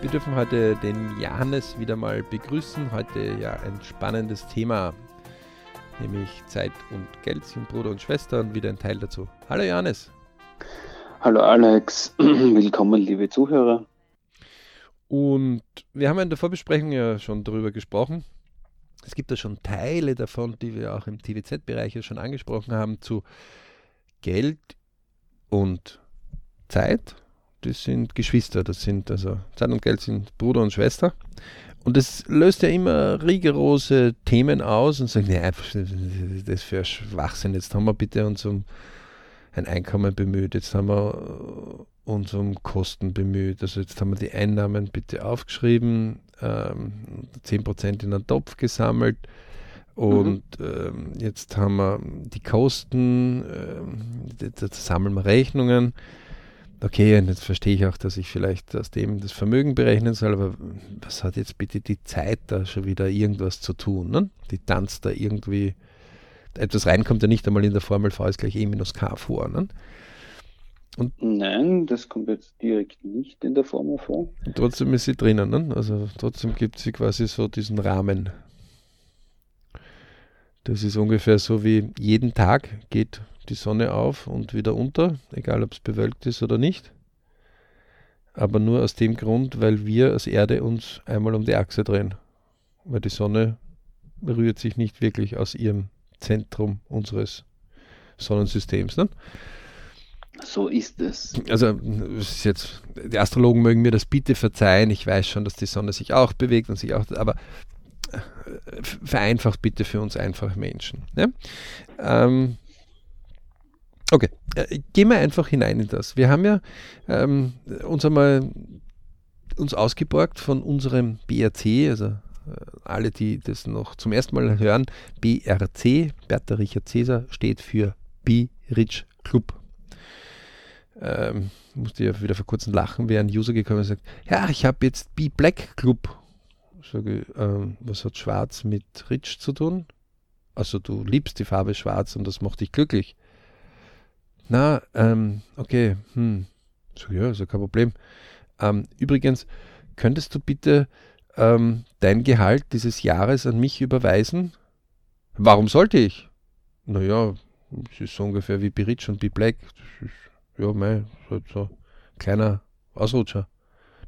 Wir dürfen heute den Johannes wieder mal begrüßen. Heute ja ein spannendes Thema, nämlich Zeit und Geld sind Bruder und Schwester und wieder ein Teil dazu. Hallo Johannes. Hallo Alex, willkommen liebe Zuhörer. Und wir haben in der Vorbesprechung ja schon darüber gesprochen. Es gibt da schon Teile davon, die wir auch im TVZ-Bereich ja schon angesprochen haben, zu Geld und Zeit. Das sind Geschwister, das sind also Zeit und Geld sind Bruder und Schwester. Und das löst ja immer rigorose Themen aus und sagt, nee, das für Schwachsinn. Jetzt haben wir bitte uns um ein Einkommen bemüht, jetzt haben wir äh, uns um Kosten bemüht. Also jetzt haben wir die Einnahmen bitte aufgeschrieben, ähm, 10% in einen Topf gesammelt und mhm. ähm, jetzt haben wir die Kosten, ähm, da sammeln wir Rechnungen. Okay, und jetzt verstehe ich auch, dass ich vielleicht aus dem das Vermögen berechnen soll, aber was hat jetzt bitte die Zeit da schon wieder irgendwas zu tun? Ne? Die tanzt da irgendwie etwas rein kommt ja nicht einmal in der Formel V ist gleich E minus K vor. Ne? Und Nein, das kommt jetzt direkt nicht in der Formel vor. Und trotzdem ist sie drinnen, ne? also trotzdem gibt sie quasi so diesen Rahmen. Das ist ungefähr so wie jeden Tag geht die Sonne auf und wieder unter, egal ob es bewölkt ist oder nicht. Aber nur aus dem Grund, weil wir als Erde uns einmal um die Achse drehen. Weil die Sonne rührt sich nicht wirklich aus ihrem Zentrum unseres Sonnensystems. Ne? So ist es. Also, ist jetzt, die Astrologen mögen mir das bitte verzeihen. Ich weiß schon, dass die Sonne sich auch bewegt und sich auch, aber äh, vereinfacht bitte für uns einfache Menschen. Ne? Ähm, okay, äh, gehen wir einfach hinein in das. Wir haben ja ähm, uns einmal uns ausgeborgt von unserem BRC, also äh, alle, die das noch zum ersten Mal hören, BRC, Bertha Richard Cäsar, steht für Be Rich Club. Ähm, musste ja wieder vor kurzem lachen, wäre ein User gekommen und sagt, ja, ich habe jetzt Be Black Club. Sage, ähm, was hat Schwarz mit Rich zu tun? Also du liebst die Farbe Schwarz und das macht dich glücklich. Na, ähm, okay, hm. So, ja, ist ja kein Problem. Ähm, übrigens, könntest du bitte ähm, dein Gehalt dieses Jahres an mich überweisen? Warum sollte ich? Naja, es ist so ungefähr wie Be und Be Black. Ist, ja, mei, halt so ein kleiner Ausrutscher.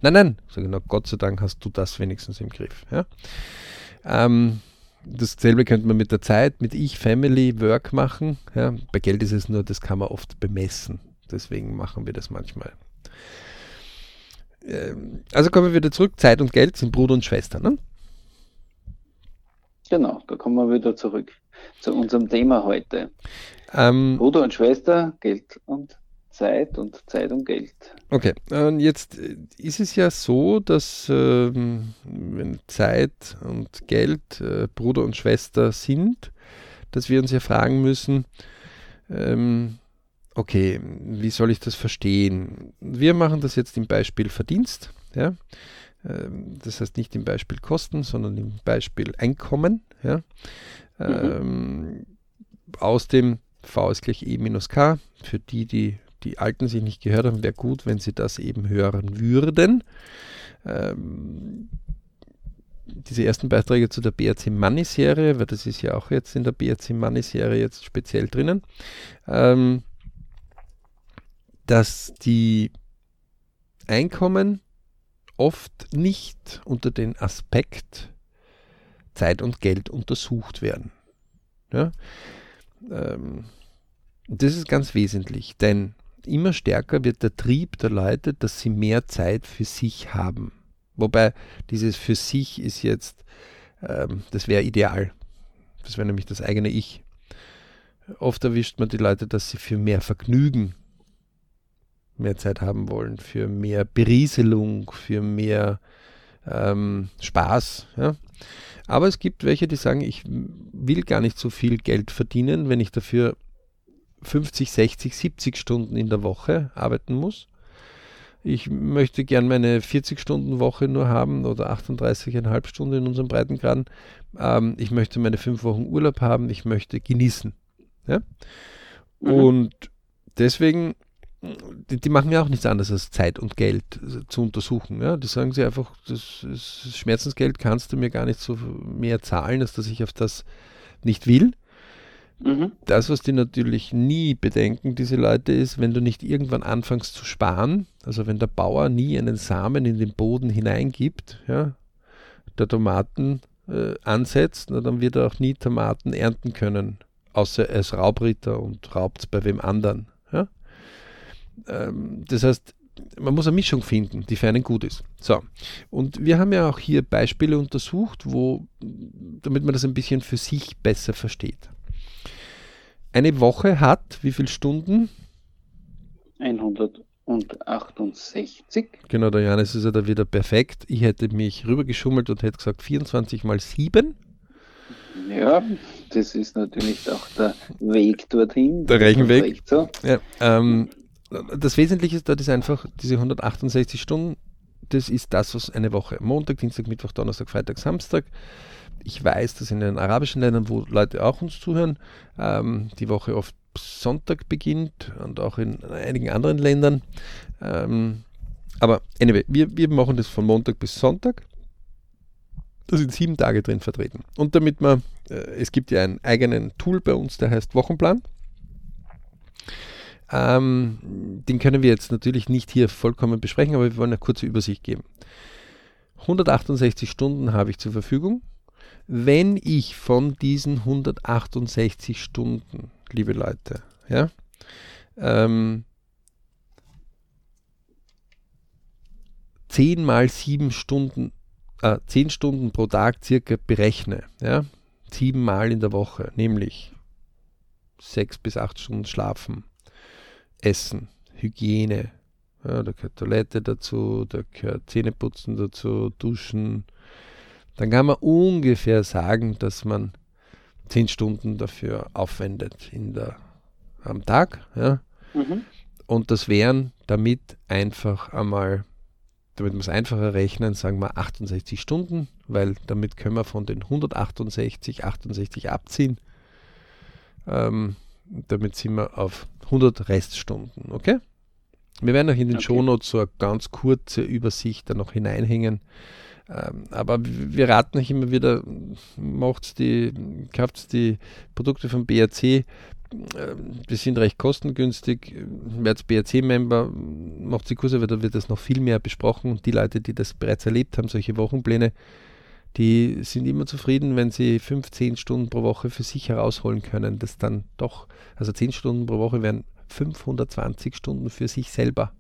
Nein, nein, sage na Gott sei Dank hast du das wenigstens im Griff. Ja? Ähm, dasselbe könnte man mit der Zeit, mit Ich, Family, Work machen. Ja? Bei Geld ist es nur, das kann man oft bemessen. Deswegen machen wir das manchmal. Ähm, also kommen wir wieder zurück. Zeit und Geld sind Bruder und Schwester, ne? Genau, da kommen wir wieder zurück zu unserem Thema heute. Ähm, Bruder und Schwester, Geld und Zeit und Zeit und Geld. Okay, und jetzt ist es ja so, dass ähm, wenn Zeit und Geld äh, Bruder und Schwester sind, dass wir uns ja fragen müssen, ähm, okay, wie soll ich das verstehen? Wir machen das jetzt im Beispiel Verdienst. Ja? Ähm, das heißt nicht im Beispiel Kosten, sondern im Beispiel Einkommen. Ja? Mhm. Aus dem V ist gleich E minus K. Für die, die die Alten sich nicht gehört haben, wäre gut, wenn sie das eben hören würden. Ähm, diese ersten Beiträge zu der BRC Money Serie, weil das ist ja auch jetzt in der BRC Money Serie jetzt speziell drinnen. Ähm, dass die Einkommen oft nicht unter den Aspekt Zeit und Geld untersucht werden. Ja? Ähm, das ist ganz wesentlich, denn immer stärker wird der Trieb der Leute, dass sie mehr Zeit für sich haben. Wobei dieses für sich ist jetzt, ähm, das wäre ideal. Das wäre nämlich das eigene Ich. Oft erwischt man die Leute, dass sie für mehr Vergnügen mehr Zeit haben wollen, für mehr Berieselung, für mehr ähm, Spaß. Ja. Aber es gibt welche, die sagen, ich will gar nicht so viel Geld verdienen, wenn ich dafür 50, 60, 70 Stunden in der Woche arbeiten muss. Ich möchte gern meine 40-Stunden-Woche nur haben oder 38,5 Stunden in unserem Breitengraden. Ähm, ich möchte meine fünf Wochen Urlaub haben. Ich möchte genießen. Ja? Mhm. Und deswegen die, die, machen ja auch nichts anderes als Zeit und Geld zu untersuchen. Ja? Die sagen sie einfach, das, das Schmerzensgeld kannst du mir gar nicht so mehr zahlen, als dass ich auf das nicht will. Mhm. Das, was die natürlich nie bedenken, diese Leute, ist, wenn du nicht irgendwann anfängst zu sparen, also wenn der Bauer nie einen Samen in den Boden hineingibt, ja, der Tomaten äh, ansetzt, na, dann wird er auch nie Tomaten ernten können, außer er ist Raubritter und raubt es bei wem anderen. Ja? Ähm, das heißt, man muss eine Mischung finden, die für einen gut ist. So, und wir haben ja auch hier Beispiele untersucht, wo, damit man das ein bisschen für sich besser versteht. Eine Woche hat wie viele Stunden? 168. Genau, der Janis ist ja da wieder perfekt. Ich hätte mich rübergeschummelt und hätte gesagt 24 mal 7. Ja, das ist natürlich auch der Weg dorthin. Der Rechenweg. So. Ja, ähm, das Wesentliche ist dort ist einfach diese 168 Stunden. Das ist das, was eine Woche. Montag, Dienstag, Mittwoch, Donnerstag, Freitag, Samstag ich weiß, dass in den arabischen Ländern, wo Leute auch uns zuhören, ähm, die Woche oft Sonntag beginnt und auch in einigen anderen Ländern. Ähm, aber anyway, wir, wir machen das von Montag bis Sonntag. Da sind sieben Tage drin vertreten. Und damit man, äh, es gibt ja einen eigenen Tool bei uns, der heißt Wochenplan. Ähm, den können wir jetzt natürlich nicht hier vollkommen besprechen, aber wir wollen eine kurze Übersicht geben. 168 Stunden habe ich zur Verfügung wenn ich von diesen 168 Stunden, liebe Leute, ja, ähm, 10 mal 7 Stunden, äh, 10 Stunden pro Tag circa berechne, ja, 7 Mal in der Woche, nämlich 6 bis 8 Stunden schlafen, Essen, Hygiene, ja, da gehört Toilette dazu, da gehört Zähneputzen dazu, Duschen, dann kann man ungefähr sagen, dass man 10 Stunden dafür aufwendet in der, am Tag. Ja? Mhm. Und das wären damit einfach einmal, damit wir es einfacher rechnen, sagen wir 68 Stunden, weil damit können wir von den 168, 68 abziehen. Ähm, damit sind wir auf 100 Reststunden, okay? Wir werden auch in den okay. Shownotes so eine ganz kurze Übersicht da noch hineinhängen, aber wir raten euch immer wieder, macht die, kauft die Produkte vom BRC, ähm, die sind recht kostengünstig. Werdet BRC-Member, macht die Kurse, weil da wird das noch viel mehr besprochen. Und die Leute, die das bereits erlebt haben, solche Wochenpläne, die sind immer zufrieden, wenn sie 15 Stunden pro Woche für sich herausholen können. Das dann doch, also 10 Stunden pro Woche wären 520 Stunden für sich selber.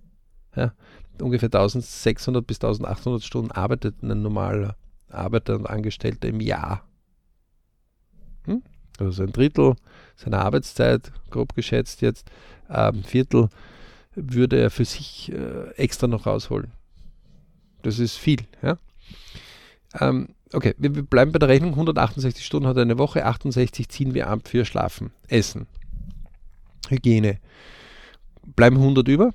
Ja, ungefähr 1600 bis 1800 Stunden arbeitet ein normaler Arbeiter und Angestellter im Jahr. Hm? Also ein Drittel seiner Arbeitszeit, grob geschätzt jetzt, ein ähm, Viertel würde er für sich äh, extra noch rausholen. Das ist viel. Ja? Ähm, okay, wir, wir bleiben bei der Rechnung. 168 Stunden hat eine Woche, 68 ziehen wir ab für Schlafen, Essen, Hygiene. Bleiben 100 über.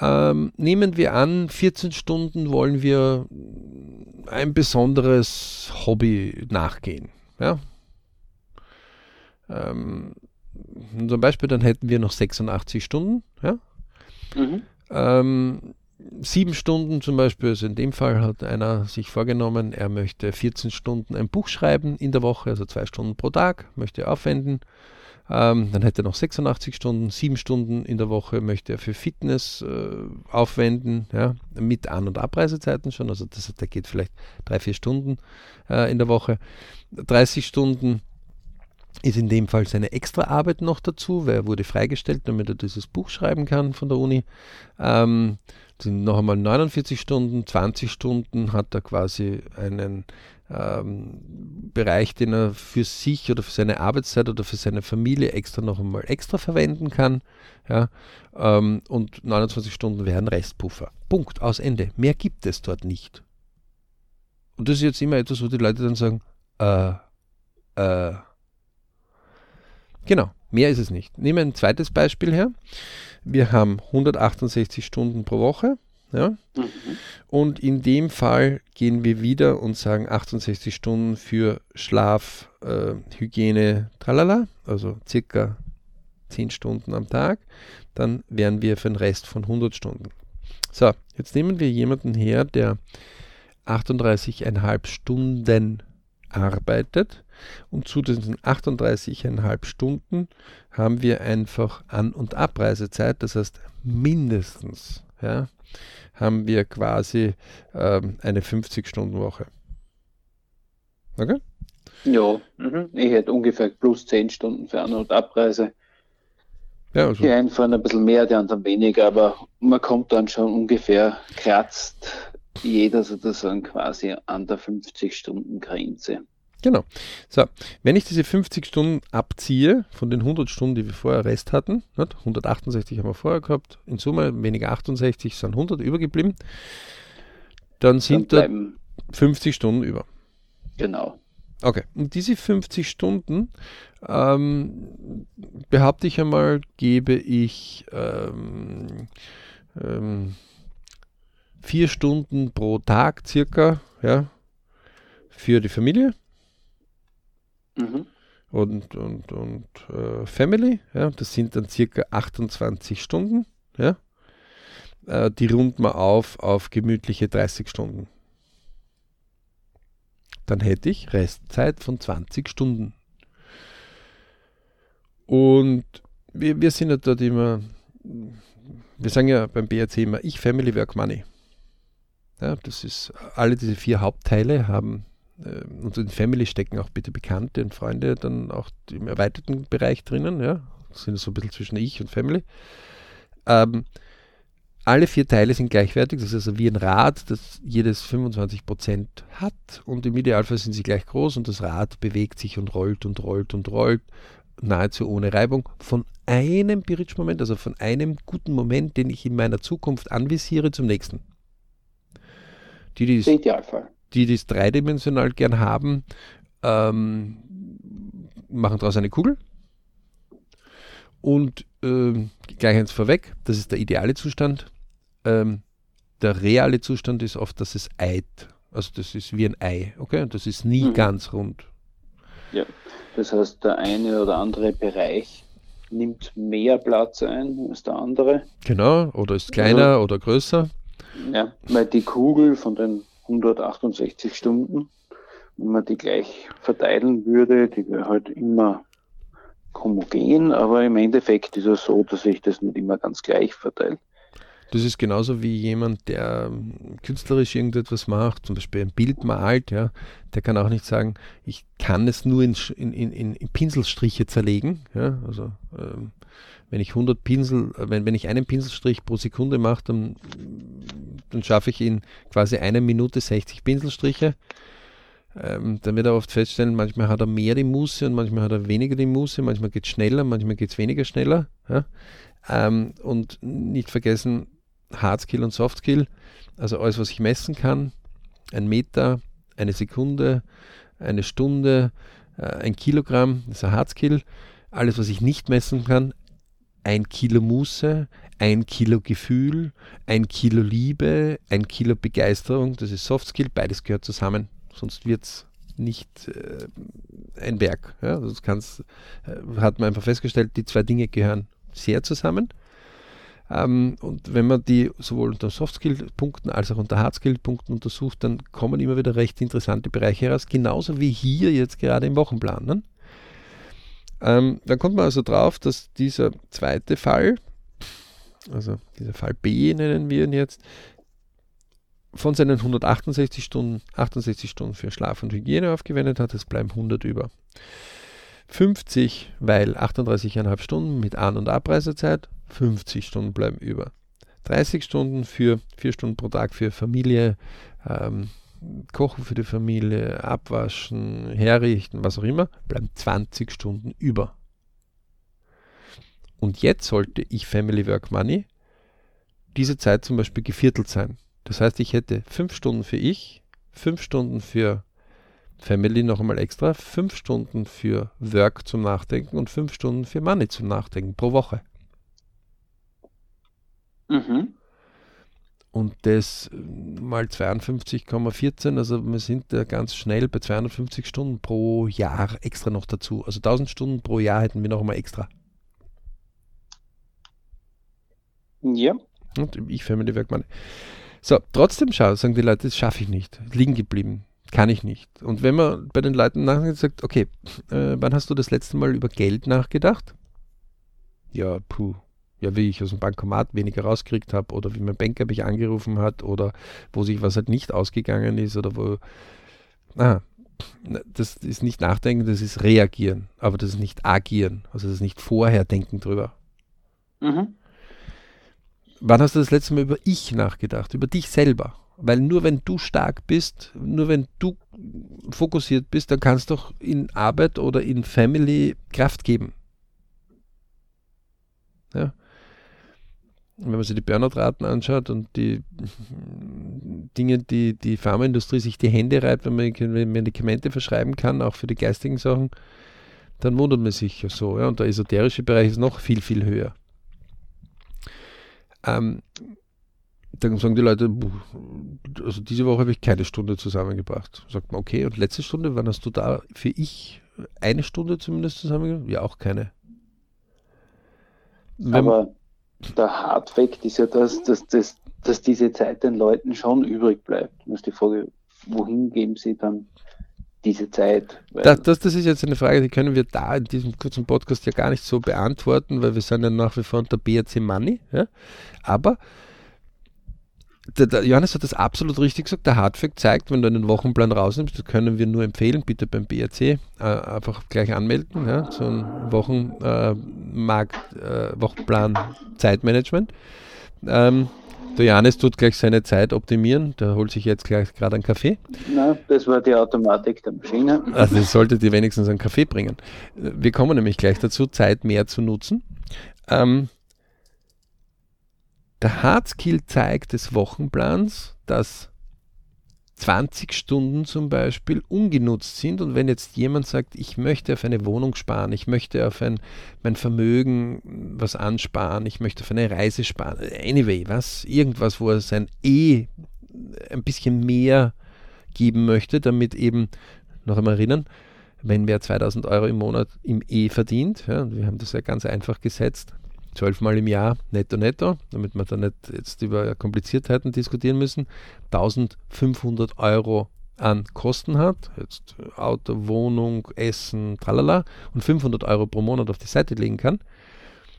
Ähm, nehmen wir an, 14 Stunden wollen wir ein besonderes Hobby nachgehen. Ja? Ähm, zum Beispiel, dann hätten wir noch 86 Stunden. Ja? Mhm. Ähm, sieben Stunden zum Beispiel, also in dem Fall hat einer sich vorgenommen, er möchte 14 Stunden ein Buch schreiben in der Woche, also zwei Stunden pro Tag, möchte er aufwenden. Ähm, dann hätte er noch 86 Stunden, sieben Stunden in der Woche möchte er für Fitness äh, aufwenden, ja, mit An- und Abreisezeiten schon. Also das, der geht vielleicht drei, vier Stunden äh, in der Woche. 30 Stunden ist in dem Fall seine Extraarbeit noch dazu, weil er wurde freigestellt, damit er dieses Buch schreiben kann von der Uni. Ähm, sind noch einmal 49 Stunden, 20 Stunden hat er quasi einen ähm, Bereich, den er für sich oder für seine Arbeitszeit oder für seine Familie extra noch einmal extra verwenden kann. Ja, ähm, und 29 Stunden wären Restpuffer. Punkt, aus Ende. Mehr gibt es dort nicht. Und das ist jetzt immer etwas, wo die Leute dann sagen, äh, äh, genau, mehr ist es nicht. Nehmen wir ein zweites Beispiel her. Wir haben 168 Stunden pro Woche. Ja? Mhm. Und in dem Fall gehen wir wieder und sagen 68 Stunden für Schlaf, äh, Hygiene, tralala, also circa 10 Stunden am Tag, dann wären wir für den Rest von 100 Stunden. So, jetzt nehmen wir jemanden her, der 38,5 Stunden arbeitet und zu diesen 38,5 Stunden haben wir einfach An- und Abreisezeit, das heißt mindestens ja, haben wir quasi ähm, eine 50-Stunden-Woche. Okay? Ja, mhm. ich hätte ungefähr plus 10 Stunden für An- und Abreise. Ja, also. Die einen fahren ein bisschen mehr, die anderen weniger, aber man kommt dann schon ungefähr, kratzt jeder sozusagen quasi an der 50-Stunden-Grenze. Genau. So, wenn ich diese 50 Stunden abziehe von den 100 Stunden, die wir vorher Rest hatten, 168 haben wir vorher gehabt, in Summe weniger 68 sind 100 übergeblieben, dann sind dann da 50 Stunden über. Genau. Okay, und diese 50 Stunden, ähm, behaupte ich einmal, gebe ich ähm, ähm, vier Stunden pro Tag circa ja, für die Familie. Und, und, und äh, Family. Ja, das sind dann circa 28 Stunden. Ja. Äh, die runden wir auf auf gemütliche 30 Stunden dann hätte ich Restzeit von 20 Stunden. Und wir, wir sind ja dort immer, wir sagen ja beim BRC immer, ich, Family, Work, Money. Ja, das ist, alle diese vier Hauptteile haben, äh, und in Family stecken auch bitte Bekannte und Freunde dann auch im erweiterten Bereich drinnen, ja, das sind so ein bisschen zwischen ich und Family. Ähm, alle vier Teile sind gleichwertig, das ist also wie ein Rad, das jedes 25% hat und im Idealfall sind sie gleich groß und das Rad bewegt sich und rollt und rollt und rollt, nahezu ohne Reibung, von einem Bridge-Moment, also von einem guten Moment, den ich in meiner Zukunft anvisiere, zum nächsten. Die, die, Idealfall. Die dies dreidimensional gern haben, ähm, machen daraus eine Kugel und ähm, gleich eins vorweg, das ist der ideale Zustand. Ähm, der reale Zustand ist oft, dass es eit. Also das ist wie ein Ei, okay? Und das ist nie mhm. ganz rund. Ja, das heißt, der eine oder andere Bereich nimmt mehr Platz ein als der andere. Genau, oder ist kleiner also, oder größer. Ja, weil die Kugel von den 168 Stunden, wenn man die gleich verteilen würde, die wäre halt immer homogen, aber im Endeffekt ist es so, dass sich das nicht immer ganz gleich verteilt. Das ist genauso wie jemand, der ähm, künstlerisch irgendetwas macht, zum Beispiel ein Bild malt, ja, der kann auch nicht sagen, ich kann es nur in, in, in, in Pinselstriche zerlegen. Ja, also ähm, wenn ich 100 Pinsel, äh, wenn, wenn ich einen Pinselstrich pro Sekunde mache, dann, dann schaffe ich in quasi einer Minute 60 Pinselstriche. Ähm, dann wird er oft feststellen, manchmal hat er mehr die Muße und manchmal hat er weniger die Muße, manchmal geht es schneller, manchmal geht es weniger schneller. Ja? Ähm, und nicht vergessen, Hardskill und Softskill, also alles, was ich messen kann, ein Meter, eine Sekunde, eine Stunde, äh, ein Kilogramm, das ist ein Hardskill. Alles, was ich nicht messen kann, ein Kilo Muße, ein Kilo Gefühl, ein Kilo Liebe, ein Kilo Begeisterung, das ist Softskill, beides gehört zusammen sonst wird es nicht äh, ein Werk. Ja? Das äh, hat man einfach festgestellt, die zwei Dinge gehören sehr zusammen. Ähm, und wenn man die sowohl unter Soft-Skill-Punkten als auch unter Hard-Skill-Punkten untersucht, dann kommen immer wieder recht interessante Bereiche heraus, genauso wie hier jetzt gerade im Wochenplan. Ne? Ähm, dann kommt man also drauf, dass dieser zweite Fall, also dieser Fall B nennen wir ihn jetzt, von seinen 168 Stunden 68 Stunden für Schlaf und Hygiene aufgewendet hat, es bleiben 100 über. 50, weil 38,5 Stunden mit An- und Abreisezeit, 50 Stunden bleiben über. 30 Stunden für 4 Stunden pro Tag für Familie, ähm, Kochen für die Familie, Abwaschen, Herrichten, was auch immer, bleiben 20 Stunden über. Und jetzt sollte ich Family Work Money diese Zeit zum Beispiel geviertelt sein. Das heißt, ich hätte fünf Stunden für ich, fünf Stunden für Family noch einmal extra, fünf Stunden für Work zum Nachdenken und fünf Stunden für Money zum Nachdenken pro Woche. Mhm. Und das mal 52,14, also wir sind da ganz schnell bei 250 Stunden pro Jahr extra noch dazu. Also 1000 Stunden pro Jahr hätten wir noch einmal extra. Ja. Und ich Family Work Money. So, trotzdem schau, sagen die Leute, das schaffe ich nicht. Liegen geblieben. Kann ich nicht. Und wenn man bei den Leuten nachdenkt, sagt, okay, äh, wann hast du das letzte Mal über Geld nachgedacht? Ja, puh. Ja, wie ich aus dem Bankomat weniger rausgekriegt habe oder wie mein Banker mich angerufen hat oder wo sich was halt nicht ausgegangen ist oder wo. Ah, das ist nicht nachdenken, das ist reagieren, aber das ist nicht agieren, also das ist nicht vorher denken drüber. Mhm. Wann hast du das letzte Mal über ich nachgedacht, über dich selber? Weil nur wenn du stark bist, nur wenn du fokussiert bist, dann kannst du auch in Arbeit oder in Family Kraft geben. Ja. Wenn man sich die Burnout-Raten anschaut und die Dinge, die die Pharmaindustrie sich die Hände reibt, wenn man Medikamente verschreiben kann, auch für die geistigen Sachen, dann wundert man sich so. Ja. Und der esoterische Bereich ist noch viel, viel höher. Ähm, dann sagen die Leute, also diese Woche habe ich keine Stunde zusammengebracht. Sagt man, okay, und letzte Stunde, wann hast du da für ich eine Stunde zumindest zusammengebracht? Ja, auch keine. Wenn Aber der Hardfact ist ja, dass, dass, dass, dass diese Zeit den Leuten schon übrig bleibt. Das ist die Frage, wohin geben sie dann diese Zeit? Das, das, das, ist jetzt eine Frage, die können wir da in diesem kurzen Podcast ja gar nicht so beantworten, weil wir sind ja nach wie vor unter BRC Money. Ja? Aber der, der, Johannes hat das absolut richtig gesagt. Der Hardfact zeigt, wenn du einen Wochenplan rausnimmst, das können wir nur empfehlen, bitte beim BRC äh, einfach gleich anmelden, ja, so ein Wochenmarkt, äh, äh, Wochenplan Zeitmanagement. Ähm, der Johannes tut gleich seine Zeit optimieren, der holt sich jetzt gleich gerade einen Kaffee. Nein, das war die Automatik der Maschine. Also das sollte dir wenigstens einen Kaffee bringen. Wir kommen nämlich gleich dazu, Zeit mehr zu nutzen. Ähm, der Hardskill-Zeig des Wochenplans, dass 20 Stunden zum Beispiel ungenutzt sind und wenn jetzt jemand sagt, ich möchte auf eine Wohnung sparen, ich möchte auf ein, mein Vermögen was ansparen, ich möchte auf eine Reise sparen, anyway, was, irgendwas, wo er sein E ein bisschen mehr geben möchte, damit eben, noch einmal erinnern, wenn wer 2000 Euro im Monat im E verdient, ja, wir haben das ja ganz einfach gesetzt, zwölfmal im Jahr netto netto, damit wir da nicht jetzt über Kompliziertheiten diskutieren müssen, 1500 Euro an Kosten hat, jetzt Auto, Wohnung, Essen, tralala, und 500 Euro pro Monat auf die Seite legen kann.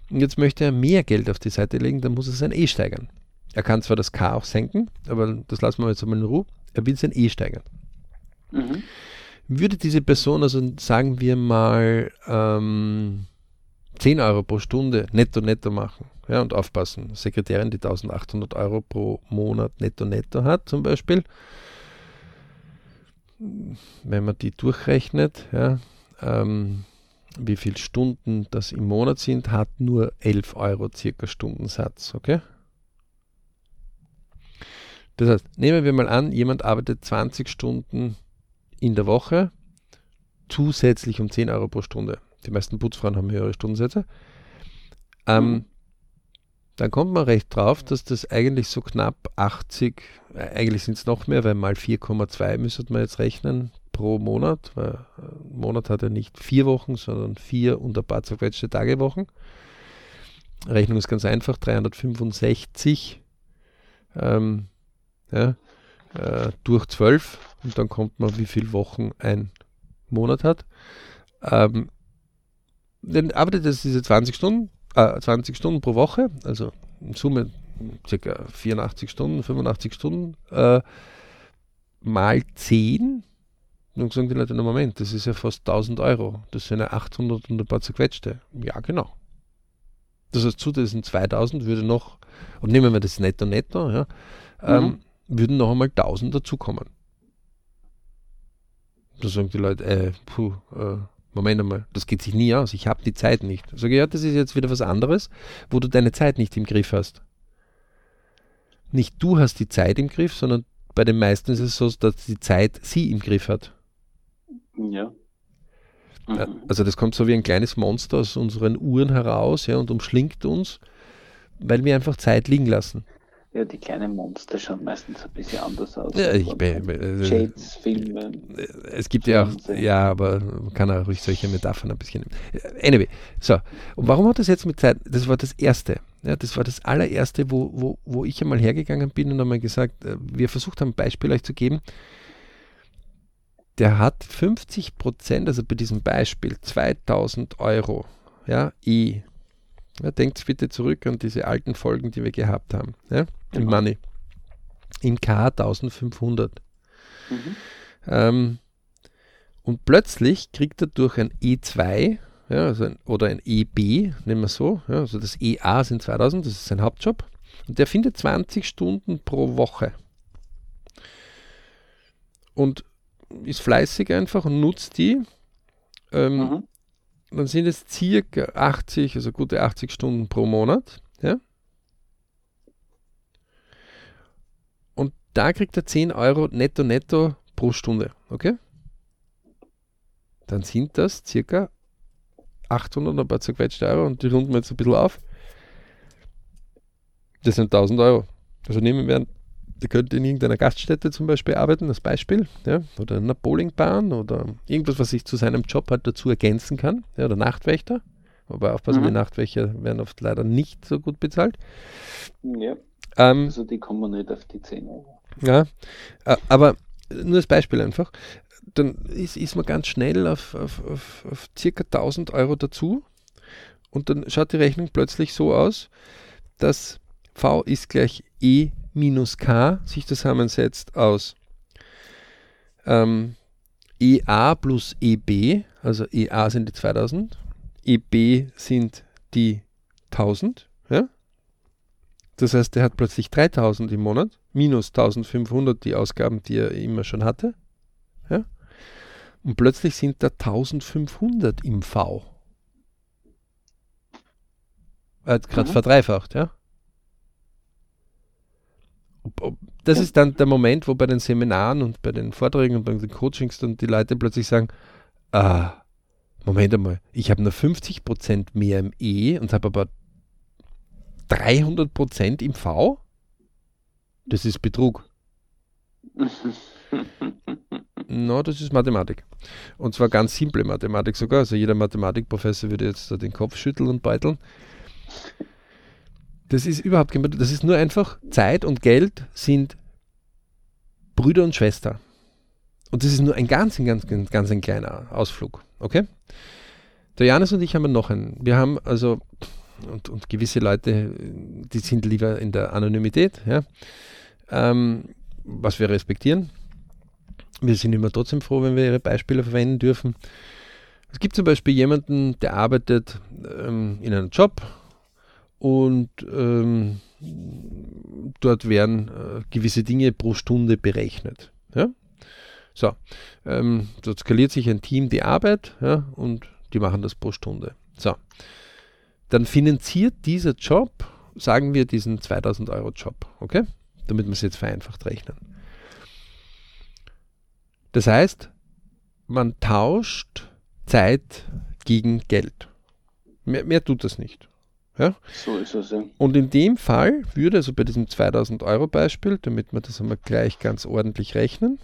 Und jetzt möchte er mehr Geld auf die Seite legen, dann muss er sein E steigern. Er kann zwar das K auch senken, aber das lassen wir jetzt einmal in Ruhe. Er will sein E steigern. Mhm. Würde diese Person also, sagen wir mal, ähm, 10 Euro pro Stunde netto netto machen. Ja, und aufpassen. Sekretärin, die 1800 Euro pro Monat netto netto hat, zum Beispiel. Wenn man die durchrechnet, ja, ähm, wie viele Stunden das im Monat sind, hat nur 11 Euro circa Stundensatz. Okay? Das heißt, nehmen wir mal an, jemand arbeitet 20 Stunden in der Woche, zusätzlich um 10 Euro pro Stunde. Die meisten Putzfrauen haben höhere Stundensätze. Ähm, mhm. Dann kommt man recht drauf, dass das eigentlich so knapp 80, äh, eigentlich sind es noch mehr, weil mal 4,2 müsste man jetzt rechnen pro Monat, weil ein äh, Monat hat ja nicht vier Wochen, sondern vier und ein paar zerquetschte Tagewochen. Rechnung ist ganz einfach, 365 ähm, ja, äh, durch 12 und dann kommt man, wie viele Wochen ein Monat hat. Ähm, dann arbeitet es diese 20 Stunden, äh, 20 Stunden pro Woche, also in Summe ca. 84 Stunden, 85 Stunden, äh, mal 10. Dann sagen die Leute, na Moment, das ist ja fast 1000 Euro. Das sind ja 800 und ein paar zerquetschte. Ja, genau. Das heißt, zu diesen 2000 würde noch, und nehmen wir das netto netto, ja, ähm, mhm. würden noch einmal 1000 dazukommen. Da sagen die Leute, äh, puh, äh, Moment einmal, das geht sich nie aus, ich habe die Zeit nicht. Sag ich, ja, das ist jetzt wieder was anderes, wo du deine Zeit nicht im Griff hast. Nicht du hast die Zeit im Griff, sondern bei den meisten ist es so, dass die Zeit sie im Griff hat. Ja. Mhm. Also das kommt so wie ein kleines Monster aus unseren Uhren heraus ja, und umschlingt uns, weil wir einfach Zeit liegen lassen. Ja, die kleinen Monster schauen meistens ein bisschen anders aus. Ja, ich bin, äh, Shades, Filme. Es gibt ja auch, ja, aber man kann auch ruhig solche Metaphern ein bisschen. Anyway, so. Und warum hat das jetzt mit Zeit? Das war das Erste. Ja, das war das allererste, wo, wo, wo ich einmal hergegangen bin und einmal gesagt, äh, wir versucht haben, ein Beispiel euch zu geben. Der hat 50 Prozent, also bei diesem Beispiel 2000 Euro, ja, E. Ja, denkt bitte zurück an diese alten Folgen, die wir gehabt haben, ja, im Money. In K 1500. Mhm. Ähm, und plötzlich kriegt er durch ein E2 ja, also ein, oder ein EB, nehmen wir so, ja, also das EA sind 2000, das ist sein Hauptjob, und der findet 20 Stunden pro Woche. Und ist fleißig einfach und nutzt die. Ähm, mhm. Dann sind es circa 80, also gute 80 Stunden pro Monat. Ja? Und da kriegt er 10 Euro netto netto pro Stunde. Okay? Dann sind das circa 800, ein paar zerquetschte Euro und die runden wir jetzt ein bisschen auf. Das sind 1000 Euro. Also nehmen wir, der könnte in irgendeiner Gaststätte zum Beispiel arbeiten, als Beispiel, ja, oder in einer Bowlingbahn oder irgendwas, was ich zu seinem Job halt dazu ergänzen kann, ja, oder Nachtwächter. Wobei aufpassen, mhm. die Nachtwächter werden oft leider nicht so gut bezahlt. Ja. Ähm, also die kommen nicht auf die 10 Euro. Ja, äh, aber nur als Beispiel einfach dann ist, ist man ganz schnell auf, auf, auf, auf circa 1000 Euro dazu und dann schaut die Rechnung plötzlich so aus, dass V ist gleich E minus K sich zusammensetzt aus ähm, EA plus EB, also EA sind die 2000, EB sind die 1000, ja? Das heißt, er hat plötzlich 3000 im Monat, minus 1500 die Ausgaben, die er immer schon hatte. Ja? Und plötzlich sind da 1500 im V. Er hat gerade mhm. verdreifacht, ja. Das ist dann der Moment, wo bei den Seminaren und bei den Vorträgen und bei den Coachings dann die Leute plötzlich sagen, ah, Moment einmal, ich habe nur 50% mehr im E und habe aber 300% im V? Das ist Betrug. No, das ist Mathematik. Und zwar ganz simple Mathematik sogar. Also jeder Mathematikprofessor würde jetzt da den Kopf schütteln und beuteln. Das ist überhaupt kein Das ist nur einfach, Zeit und Geld sind Brüder und Schwester. Und das ist nur ein ganz, ganz, ganz, ganz ein kleiner Ausflug. Okay? Der Janis und ich haben noch einen. Wir haben also, und, und gewisse Leute, die sind lieber in der Anonymität, ja, ähm, was wir respektieren wir sind immer trotzdem froh, wenn wir ihre Beispiele verwenden dürfen. Es gibt zum Beispiel jemanden, der arbeitet ähm, in einem Job und ähm, dort werden äh, gewisse Dinge pro Stunde berechnet. Ja? So, ähm, dort skaliert sich ein Team die Arbeit ja, und die machen das pro Stunde. So, dann finanziert dieser Job, sagen wir, diesen 2000 Euro Job, okay? Damit wir es jetzt vereinfacht rechnen. Das heißt, man tauscht Zeit gegen Geld. Mehr, mehr tut das nicht. Ja? So ist es ja. Und in dem Fall würde also bei diesem 2000 Euro Beispiel, damit wir das einmal gleich ganz ordentlich rechnen,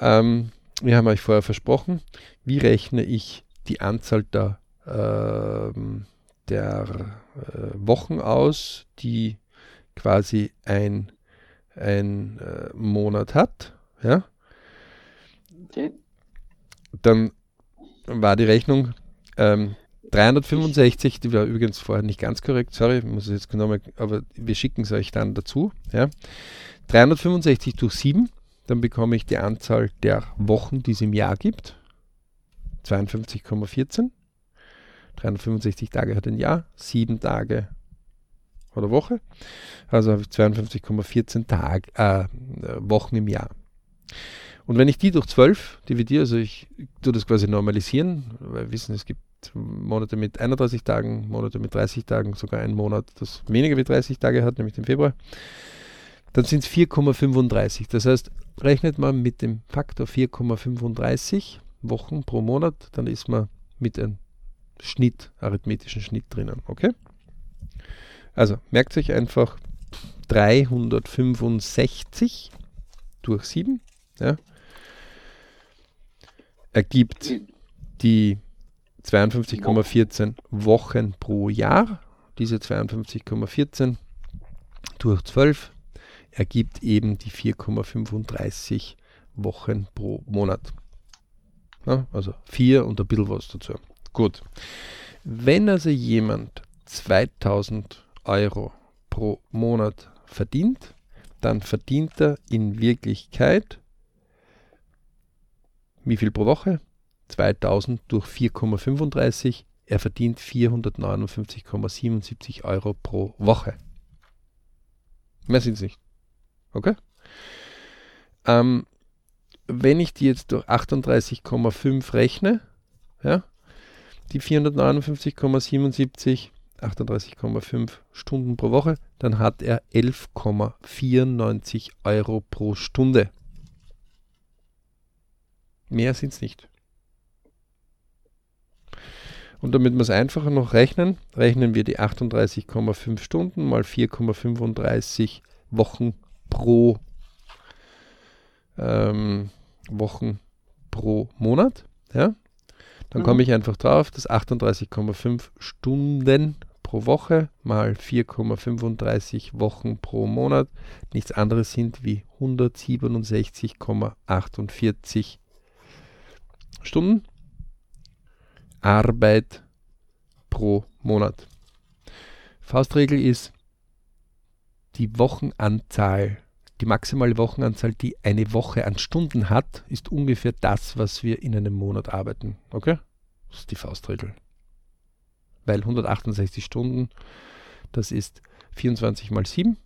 ähm, wir haben euch vorher versprochen, wie rechne ich die Anzahl der, äh, der äh, Wochen aus, die quasi ein, ein äh, Monat hat. Ja? Okay. Dann war die Rechnung ähm, 365, die war übrigens vorher nicht ganz korrekt, sorry, muss es jetzt genommen, aber wir schicken es euch dann dazu. Ja. 365 durch 7, dann bekomme ich die Anzahl der Wochen, die es im Jahr gibt. 52,14. 365 Tage hat ein Jahr, 7 Tage oder Woche. Also habe ich 52,14 Tage, äh, Wochen im Jahr. Und wenn ich die durch 12 dividiere, also ich tue das quasi normalisieren, weil wir wissen, es gibt Monate mit 31 Tagen, Monate mit 30 Tagen, sogar einen Monat, das weniger wie 30 Tage hat, nämlich den Februar, dann sind es 4,35. Das heißt, rechnet man mit dem Faktor 4,35 Wochen pro Monat, dann ist man mit einem Schnitt, arithmetischen Schnitt drinnen. Okay? Also merkt euch einfach 365 durch 7. Ja? ergibt die 52,14 Wochen pro Jahr. diese 52,14 durch 12 ergibt eben die 4,35 Wochen pro Monat. Ja, also 4 und ein bisschen was dazu. Gut. Wenn also jemand 2000 Euro pro Monat verdient, dann verdient er in Wirklichkeit wie viel pro Woche? 2000 durch 4,35. Er verdient 459,77 Euro pro Woche. Mehr sind es nicht. Okay? Ähm, wenn ich die jetzt durch 38,5 rechne, ja, die 459,77, 38,5 Stunden pro Woche, dann hat er 11,94 Euro pro Stunde. Mehr sind es nicht. Und damit wir es einfacher noch rechnen, rechnen wir die 38,5 Stunden mal 4,35 Wochen pro ähm, Wochen pro Monat. Ja? Dann mhm. komme ich einfach drauf, dass 38,5 Stunden pro Woche mal 4,35 Wochen pro Monat nichts anderes sind wie 167,48 Stunden. Arbeit pro Monat. Faustregel ist die Wochenanzahl, die maximale Wochenanzahl, die eine Woche an Stunden hat, ist ungefähr das, was wir in einem Monat arbeiten. Okay? Das ist die Faustregel. Weil 168 Stunden, das ist 24 mal 7.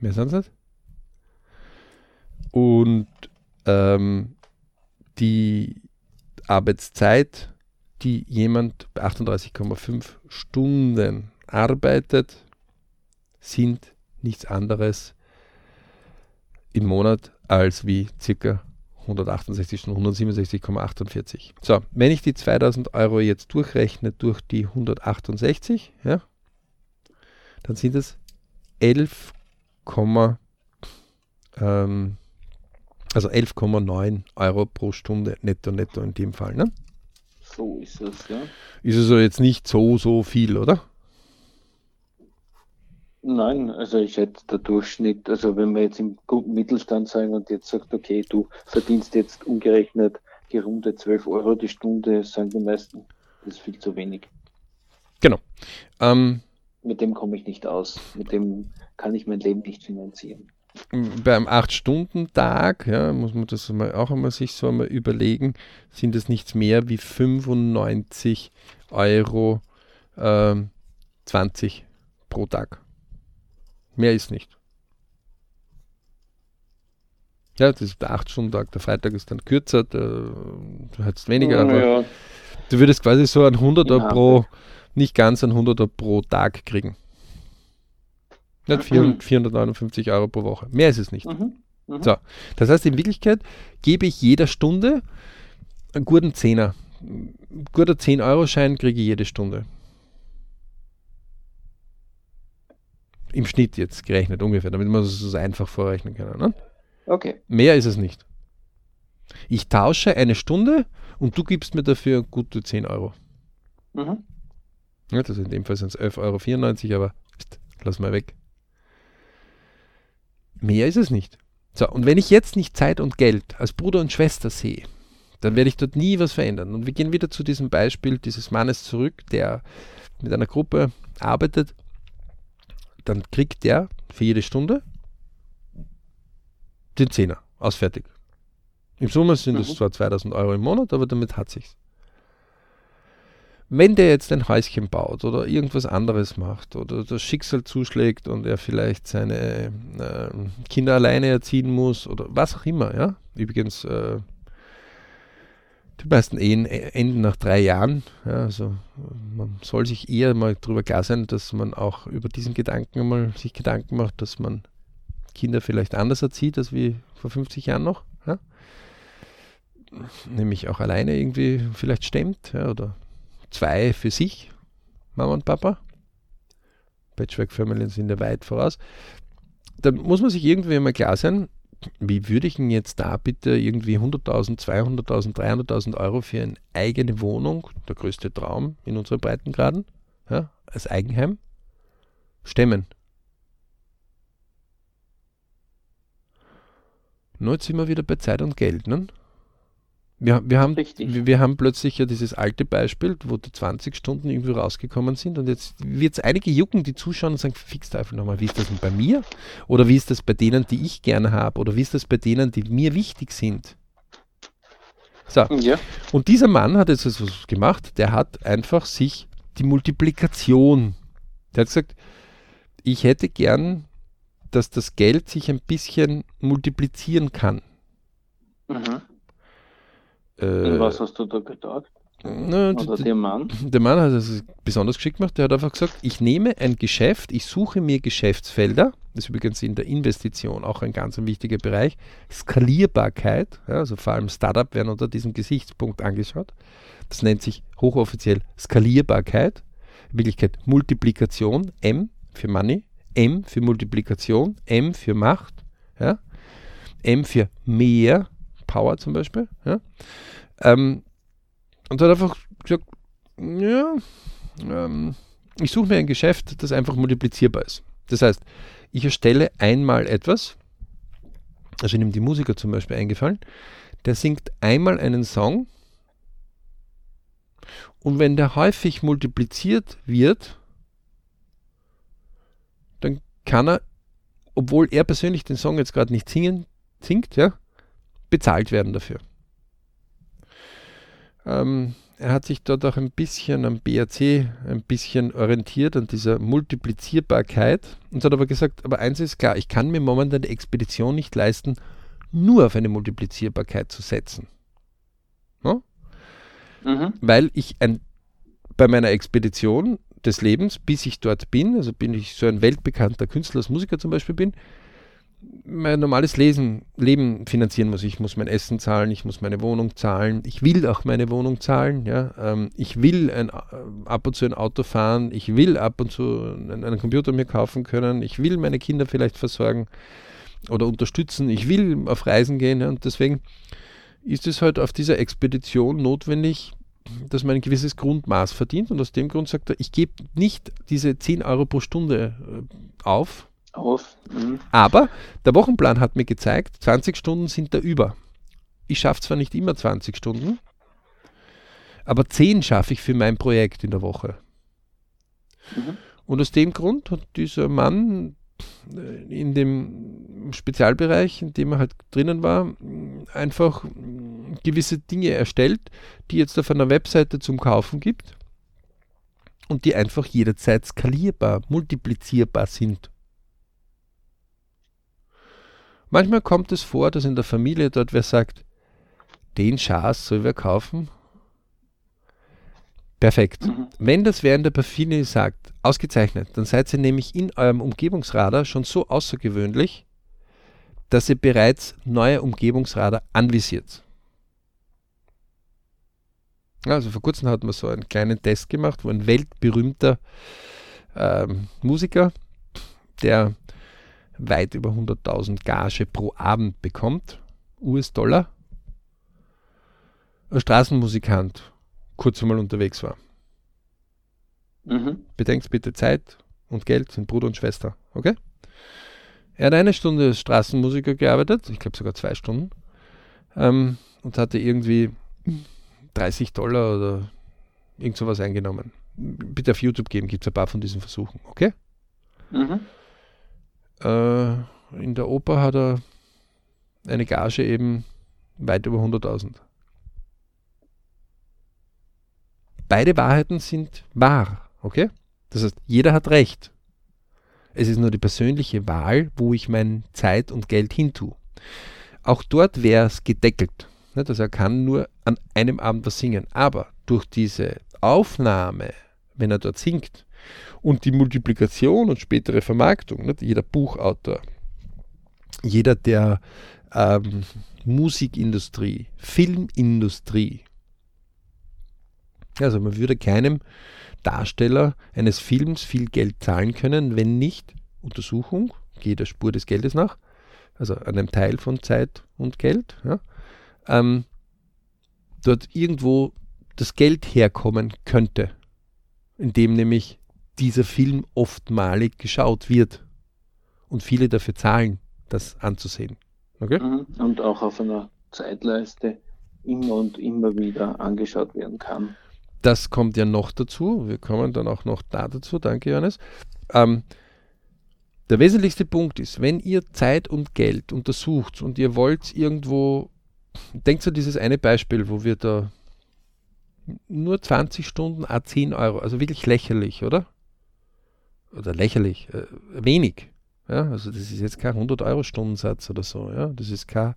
Mehr sind es nicht. Und ähm, die Arbeitszeit die jemand bei 38,5 Stunden arbeitet, sind nichts anderes im Monat als wie circa 168 Stunden, 167,48. So, wenn ich die 2000 Euro jetzt durchrechne durch die 168, ja, dann sind es 11, ähm, also 11,9 Euro pro Stunde netto netto in dem Fall. Ne? So ist es, ja. Ist es also jetzt nicht so, so viel, oder? Nein, also ich hätte der Durchschnitt, also wenn wir jetzt im Mittelstand sagen und jetzt sagt, okay, du verdienst jetzt umgerechnet gerundet 12 Euro die Stunde, sagen die meisten, das ist viel zu wenig. Genau. Ähm, Mit dem komme ich nicht aus. Mit dem kann ich mein Leben nicht finanzieren beim 8-Stunden-Tag, ja, muss man das auch einmal sich so einmal überlegen, sind es nichts mehr wie 95 Euro äh, 20 pro Tag. Mehr ist nicht. Ja, das ist der 8-Stunden-Tag, der Freitag ist dann kürzer, der, du hättest weniger, aber ja. du würdest quasi so ein 100er pro, nicht ganz ein 100er pro Tag kriegen. Nicht 400, 459 Euro pro Woche. Mehr ist es nicht. Mhm. Mhm. So, das heißt, in Wirklichkeit gebe ich jeder Stunde einen guten Zehner. Ein guter 10-Euro-Schein kriege ich jede Stunde. Im Schnitt jetzt gerechnet ungefähr, damit man es so einfach vorrechnen kann. Ne? Okay. Mehr ist es nicht. Ich tausche eine Stunde und du gibst mir dafür gute 10 Euro. Mhm. Ja, das in dem Fall sind es 11,94 Euro, aber lass mal weg. Mehr ist es nicht. So, und wenn ich jetzt nicht Zeit und Geld als Bruder und Schwester sehe, dann werde ich dort nie was verändern. Und wir gehen wieder zu diesem Beispiel dieses Mannes zurück, der mit einer Gruppe arbeitet. Dann kriegt der für jede Stunde den Zehner aus fertig. Im Sommer sind es mhm. zwar 2000 Euro im Monat, aber damit hat sich's. Wenn der jetzt ein Häuschen baut oder irgendwas anderes macht oder das Schicksal zuschlägt und er vielleicht seine äh, Kinder alleine erziehen muss oder was auch immer, ja. Übrigens, äh, die meisten Ehen e-, enden nach drei Jahren. Ja, also man soll sich eher mal darüber klar sein, dass man auch über diesen Gedanken mal sich Gedanken macht, dass man Kinder vielleicht anders erzieht als wie vor 50 Jahren noch. Ja? Nämlich auch alleine irgendwie vielleicht stemmt ja, oder zwei für sich, Mama und Papa. Patchwork-Familien sind ja weit voraus. Dann muss man sich irgendwie mal klar sein, wie würde ich denn jetzt da bitte irgendwie 100.000, 200.000, 300.000 Euro für eine eigene Wohnung, der größte Traum in unseren Breitengraden, ja, als Eigenheim stemmen. Nur jetzt sind wir wieder bei Zeit und Geld. Ne? Wir, wir, haben, wir, wir, haben plötzlich ja dieses alte Beispiel, wo die 20 Stunden irgendwie rausgekommen sind und jetzt wird es einige jucken, die zuschauen und sagen, fix Teufel nochmal, wie ist das denn bei mir? Oder wie ist das bei denen, die ich gerne habe? Oder wie ist das bei denen, die mir wichtig sind? So. Ja. Und dieser Mann hat jetzt was gemacht, der hat einfach sich die Multiplikation, der hat gesagt, ich hätte gern, dass das Geld sich ein bisschen multiplizieren kann. Mhm. Äh, was hast du da gedacht? Na, Oder der Mann? Der Mann hat es besonders geschickt gemacht. Der hat einfach gesagt, ich nehme ein Geschäft, ich suche mir Geschäftsfelder, das ist übrigens in der Investition auch ein ganz ein wichtiger Bereich, Skalierbarkeit, ja, also vor allem Startup werden unter diesem Gesichtspunkt angeschaut. Das nennt sich hochoffiziell Skalierbarkeit, in Wirklichkeit Multiplikation, M für Money, M für Multiplikation, M für Macht, ja, M für mehr, Power zum Beispiel. Ja? Ähm, und hat einfach gesagt, ja, ähm, ich suche mir ein Geschäft, das einfach multiplizierbar ist. Das heißt, ich erstelle einmal etwas, also ihm die Musiker zum Beispiel eingefallen, der singt einmal einen Song und wenn der häufig multipliziert wird, dann kann er, obwohl er persönlich den Song jetzt gerade nicht singen, singt, ja, bezahlt werden dafür. Ähm, er hat sich dort auch ein bisschen am BRC ein bisschen orientiert an dieser Multiplizierbarkeit und hat aber gesagt, aber eins ist klar, ich kann mir momentan die Expedition nicht leisten, nur auf eine Multiplizierbarkeit zu setzen. No? Mhm. Weil ich ein, bei meiner Expedition des Lebens, bis ich dort bin, also bin ich so ein weltbekannter Künstler als Musiker zum Beispiel bin, mein normales Lesen, Leben finanzieren muss. Ich muss mein Essen zahlen, ich muss meine Wohnung zahlen, ich will auch meine Wohnung zahlen. Ja? Ähm, ich will ein, äh, ab und zu ein Auto fahren, ich will ab und zu einen, einen, Computer mir kaufen können, ich will meine Kinder vielleicht versorgen oder unterstützen, ich will auf Reisen gehen. Ja? Und deswegen ist es halt auf dieser Expedition notwendig, dass man ein gewisses Grundmaß verdient. Und aus dem Grund sagt er, ich gebe nicht diese 10 Euro pro Stunde äh, auf, auf. Mhm. Aber der Wochenplan hat mir gezeigt, 20 Stunden sind da über. Ich schaffe zwar nicht immer 20 Stunden, aber 10 schaffe ich für mein Projekt in der Woche. Mhm. Und aus dem Grund hat dieser Mann äh, in dem Spezialbereich, in dem er halt drinnen war, einfach gewisse Dinge erstellt, die jetzt auf einer Webseite zum Kaufen gibt und die einfach jederzeit skalierbar, multiplizierbar sind. Manchmal kommt es vor, dass in der Familie dort wer sagt, den Schaß soll wer kaufen? Perfekt. Mhm. Wenn das wer in der Familie sagt, ausgezeichnet, dann seid ihr nämlich in eurem Umgebungsradar schon so außergewöhnlich, dass ihr bereits neue Umgebungsradar anvisiert. Also vor kurzem hat man so einen kleinen Test gemacht, wo ein weltberühmter ähm, Musiker, der weit über 100.000 Gage pro Abend bekommt, US-Dollar, ein Straßenmusikant kurz einmal unterwegs war. Mhm. Bedenkt bitte, Zeit und Geld sind Bruder und Schwester, okay? Er hat eine Stunde als Straßenmusiker gearbeitet, ich glaube sogar zwei Stunden, ähm, und hatte irgendwie 30 Dollar oder irgend sowas eingenommen. Bitte auf YouTube geben, gibt es ein paar von diesen Versuchen, okay? Mhm. Äh, in der Oper hat er eine Gage eben weit über 100.000. Beide Wahrheiten sind wahr, okay? Das heißt, jeder hat recht. Es ist nur die persönliche Wahl, wo ich mein Zeit und Geld hintue. Auch dort wäre es gedeckelt. Nicht? Also er kann nur an einem Abend was singen. Aber durch diese Aufnahme, wenn er dort singt, und die Multiplikation und spätere Vermarktung, nicht? jeder Buchautor, jeder der ähm, Musikindustrie, Filmindustrie, also man würde keinem Darsteller eines Films viel Geld zahlen können, wenn nicht Untersuchung, geht der Spur des Geldes nach, also an einem Teil von Zeit und Geld, ja, ähm, dort irgendwo das Geld herkommen könnte in dem nämlich dieser Film oftmalig geschaut wird und viele dafür zahlen, das anzusehen. Okay? Mhm. Und auch auf einer Zeitleiste immer und immer wieder angeschaut werden kann. Das kommt ja noch dazu. Wir kommen dann auch noch da dazu. Danke, Johannes. Ähm, der wesentlichste Punkt ist, wenn ihr Zeit und Geld untersucht und ihr wollt irgendwo, denkt an dieses eine Beispiel, wo wir da nur 20 Stunden a 10 Euro, also wirklich lächerlich, oder? Oder lächerlich, äh, wenig. Ja, also das ist jetzt kein 100-Euro-Stundensatz oder so. Ja? Das ist kein,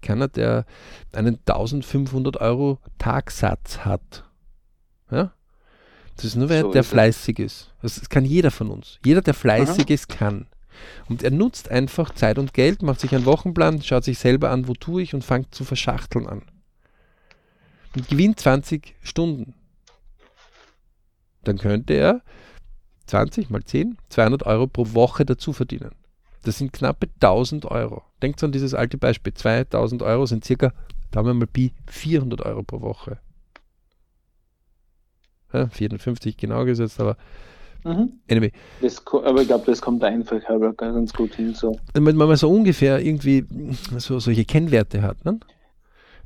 keiner, der einen 1500 Euro Tagsatz hat. Ja? Das ist nur wer, so der fleißig ist. Das kann jeder von uns. Jeder, der fleißig Aha. ist, kann. Und er nutzt einfach Zeit und Geld, macht sich einen Wochenplan, schaut sich selber an, wo tue ich und fängt zu verschachteln an. Und gewinnt 20 Stunden. Dann könnte er 20 mal 10, 200 Euro pro Woche dazu verdienen. Das sind knappe 1000 Euro. Denkt an dieses alte Beispiel. 2000 Euro sind circa, da haben wir mal Pi, 400 Euro pro Woche. Ja, 450 genau gesetzt, aber mhm. anyway. Das, aber ich glaube, das kommt einfach ganz gut hin. So. Wenn man mal so ungefähr irgendwie so, solche Kennwerte hat. Ne?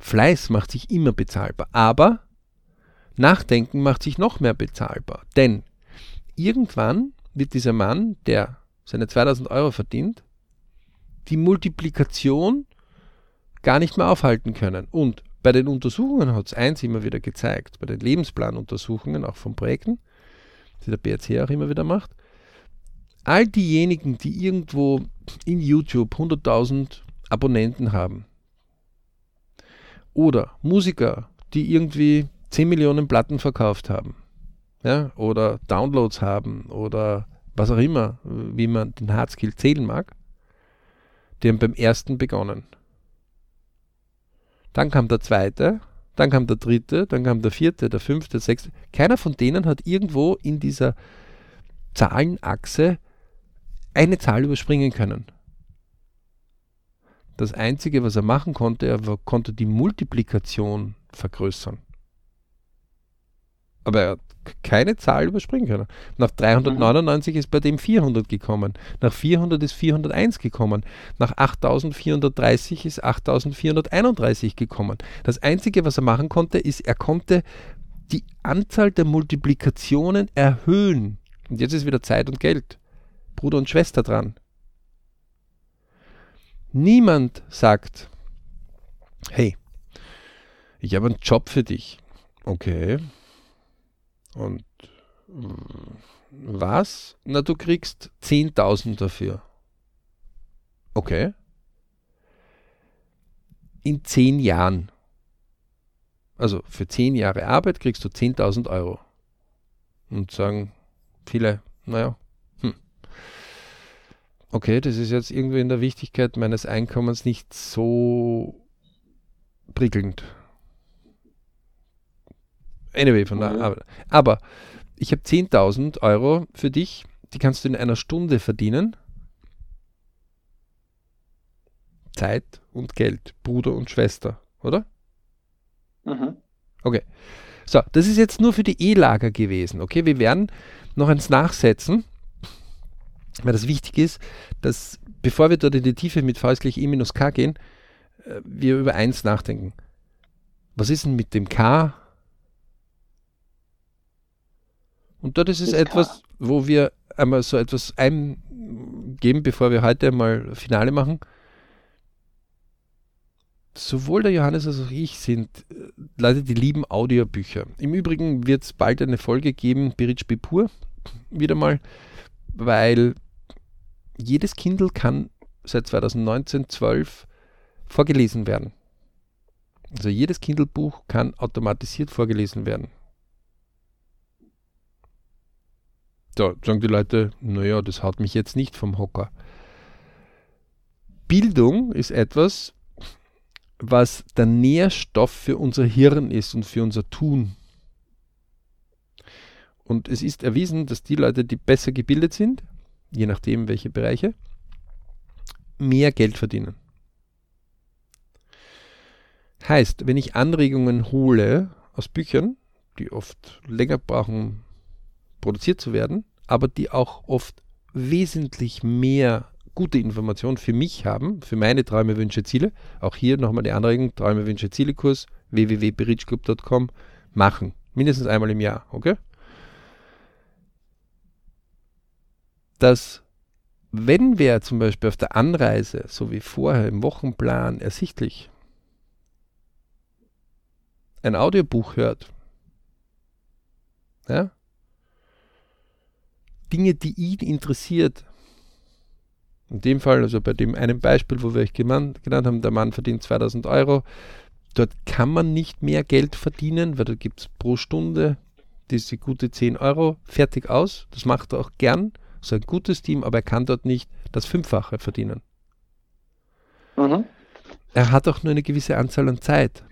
Fleiß macht sich immer bezahlbar, aber Nachdenken macht sich noch mehr bezahlbar. Denn irgendwann wird dieser Mann, der seine 2000 Euro verdient, die Multiplikation gar nicht mehr aufhalten können. Und bei den Untersuchungen hat es eins immer wieder gezeigt, bei den Lebensplanuntersuchungen, auch von Projekten, die der BRC auch immer wieder macht, all diejenigen, die irgendwo in YouTube 100.000 Abonnenten haben, oder Musiker, die irgendwie 10 Millionen Platten verkauft haben, ja, oder Downloads haben oder was auch immer, wie man den Hardskill zählen mag, die haben beim ersten begonnen. Dann kam der zweite, dann kam der dritte, dann kam der vierte, der fünfte, der sechste. Keiner von denen hat irgendwo in dieser Zahlenachse eine Zahl überspringen können. Das Einzige, was er machen konnte, er konnte die Multiplikation vergrößern. Aber er hat keine Zahl überspringen können. Nach 399 mhm. ist bei dem 400 gekommen. Nach 400 ist 401 gekommen. Nach 8430 ist 8431 gekommen. Das Einzige, was er machen konnte, ist, er konnte die Anzahl der Multiplikationen erhöhen. Und jetzt ist wieder Zeit und Geld. Bruder und Schwester dran. Niemand sagt, hey, ich habe einen Job für dich. Okay, und was? Na, du kriegst 10.000 dafür. Okay. In 10 Jahren. Also für 10 Jahre Arbeit kriegst du 10.000 Euro. Und sagen viele, naja, hm. Okay, das ist jetzt irgendwie in der Wichtigkeit meines Einkommens nicht so prickelnd. Anyway, von der Arbeit. Aber ich habe 10.000 Euro für dich, die kannst du in einer Stunde verdienen. Zeit und Geld, Bruder und Schwester, oder? Mhm. Okay. So, das ist jetzt nur für die E-Lager gewesen. Okay, wir werden noch eins nachsetzen, weil das wichtig ist, dass bevor wir dort in die Tiefe mit V ist gleich E minus K gehen, äh, wir über eins nachdenken. Was ist denn mit dem K Und dort ist es etwas, wo wir einmal so etwas eingeben, bevor wir heute mal Finale machen. Sowohl der Johannes als auch ich sind äh, Leute, die lieben Audiobücher. Im Übrigen wird es bald eine Folge geben, Biritsch Bipur, wieder mal, weil jedes Kindle kann seit 2019, 12 vorgelesen werden. Also jedes Kindle-Buch kann automatisiert vorgelesen werden. Da sagen die Leute, naja, das haut mich jetzt nicht vom Hocker. Bildung ist etwas, was der Nährstoff für unser Hirn ist und für unser Tun. Und es ist erwiesen, dass die Leute, die besser gebildet sind, je nachdem welche Bereiche, mehr Geld verdienen. Heißt, wenn ich Anregungen hole aus Büchern, die oft länger brauchen produziert zu werden, aber die auch oft wesentlich mehr gute Informationen für mich haben, für meine Träume, Wünsche, Ziele. Auch hier nochmal die Anregung, Träume, Wünsche, Ziele Kurs, www.berichclub.com machen. Mindestens einmal im Jahr, okay? Dass wenn wer zum Beispiel auf der Anreise, so wie vorher im Wochenplan ersichtlich, ein Audiobuch hört, ja, Dinge, die ihn interessiert, in dem Fall, also bei dem einen Beispiel, wo wir euch genannt, haben, der Mann verdient 2000 Euro, dort kann man nicht mehr Geld verdienen, weil da gibt es pro Stunde diese gute 10 Euro, fertig aus, das macht er auch gern, so ein gutes Team, aber er kann dort nicht das Fünffache verdienen. Mhm. Er hat auch nur eine gewisse Anzahl an Zeit.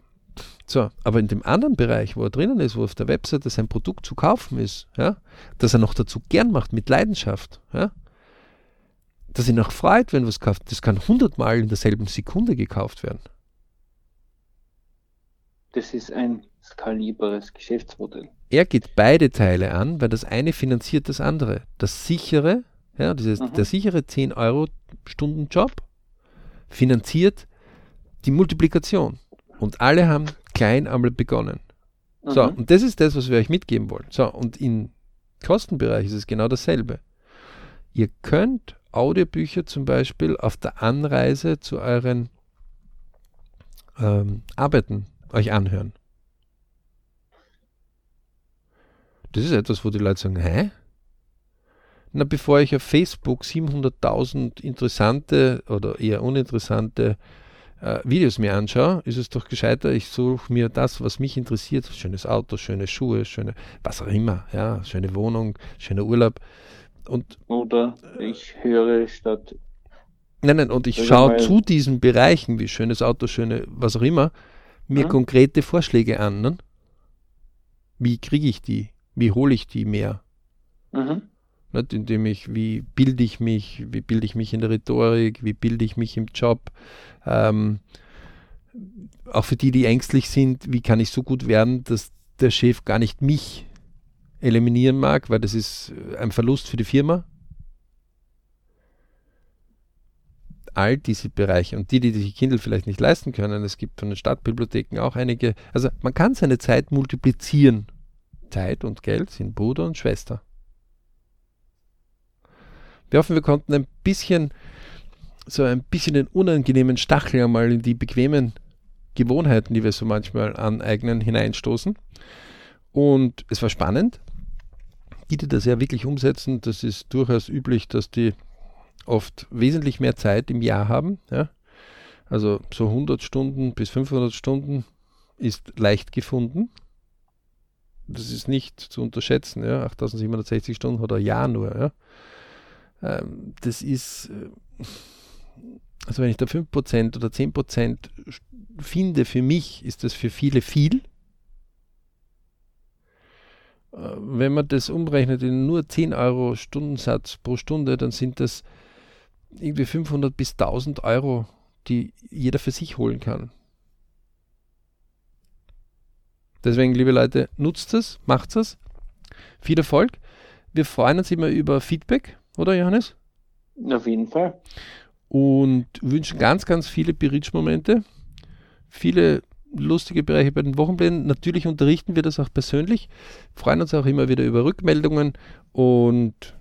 So, aber in dem anderen Bereich, wo er drinnen ist, wo auf der Webseite sein Produkt zu kaufen ist, ja, dass er noch dazu gern macht, mit Leidenschaft, ja, dass er noch freut, wenn was kauft, das kann hundertmal in derselben Sekunde gekauft werden. Das ist ein skalierbares Geschäftsmodell. Er geht beide Teile an, weil das eine finanziert das andere. Das sichere, ja, dieses, mhm. der sichere 10-Euro-Stunden-Job finanziert die Multiplikation. Und alle haben klein einmal begonnen. Mhm. So, und das ist das, was wir euch mitgeben wollen. So, und im Kostenbereich ist es genau dasselbe. Ihr könnt Audiobücher zum Beispiel auf der Anreise zu euren ähm, Arbeiten euch anhören. Das ist etwas, wo die Leute sagen, hä? Na, bevor ich auf Facebook 700.000 interessante oder eher uninteressante äh, Videos mir anschaue, ist es doch gescheiter, ich suche mir das, was mich interessiert. Schönes Auto, schöne Schuhe, schöne, was auch immer, ja, schöne Wohnung, schöner Urlaub. Und, Oder ich höre statt. Nein, nein, und ich schaue zu diesen Bereichen, wie schönes Auto, schöne, was auch immer, mir mhm. konkrete Vorschläge an. Ne? Wie kriege ich die? Wie hole ich die mehr? Mhm. Nicht, indem ich, wie bilde ich mich, wie bilde ich mich in der Rhetorik, wie bilde ich mich im Job. Ähm, auch für die, die ängstlich sind, wie kann ich so gut werden, dass der Chef gar nicht mich eliminieren mag, weil das ist ein Verlust für die Firma. All diese Bereiche und die, die sich Kindle vielleicht nicht leisten können, es gibt von den Stadtbibliotheken auch einige, also man kann seine Zeit multiplizieren. Zeit und Geld sind Bruder und Schwester. Wir hoffen, wir konnten ein bisschen, so ein bisschen den unangenehmen Stachel einmal in die bequemen Gewohnheiten, die wir so manchmal aneignen, hineinstoßen. Und es war spannend. Die, die das ja wirklich umsetzen, das ist durchaus üblich, dass die oft wesentlich mehr Zeit im Jahr haben. Ja? Also so 100 Stunden bis 500 Stunden ist leicht gefunden. Das ist nicht zu unterschätzen. Ja? 8760 Stunden hat ein Jahr nur. Ja? Ähm, das ist, äh, also wenn ich da 5% oder 10% finde, für mich ist das für viele viel. Äh, wenn man das umrechnet in nur 10 Euro Stundensatz pro Stunde, dann sind das irgendwie 500 bis 1000 Euro, die jeder für sich holen kann. Deswegen, liebe Leute, nutzt es, macht es. Viel Erfolg. Wir freuen uns immer über Feedback oder Johannes? Auf jeden Fall. Und wünschen ganz, ganz viele Berichtsmomente, viele lustige Bereiche bei den Wochenplänen. Natürlich unterrichten wir das auch persönlich, freuen uns auch immer wieder über Rückmeldungen und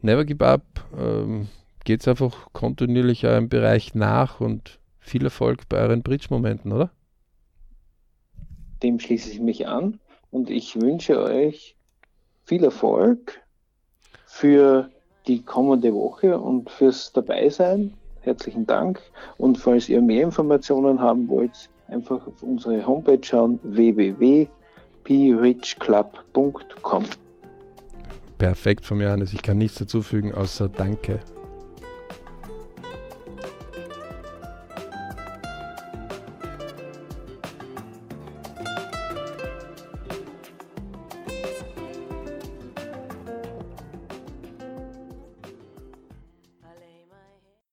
never give up. Ähm, Geht es einfach kontinuierlich eurem Bereich nach und viel Erfolg bei euren Bridge-Momenten, oder? Dem schließe ich mich an und ich wünsche euch viel Erfolg für die kommende Woche und fürs Dabeisein. Herzlichen Dank. Und falls ihr mehr Informationen haben wollt, einfach auf unsere Homepage schauen: www.brichclub.com. Perfekt von mir, Hannes. Ich kann nichts dazu fügen, außer Danke.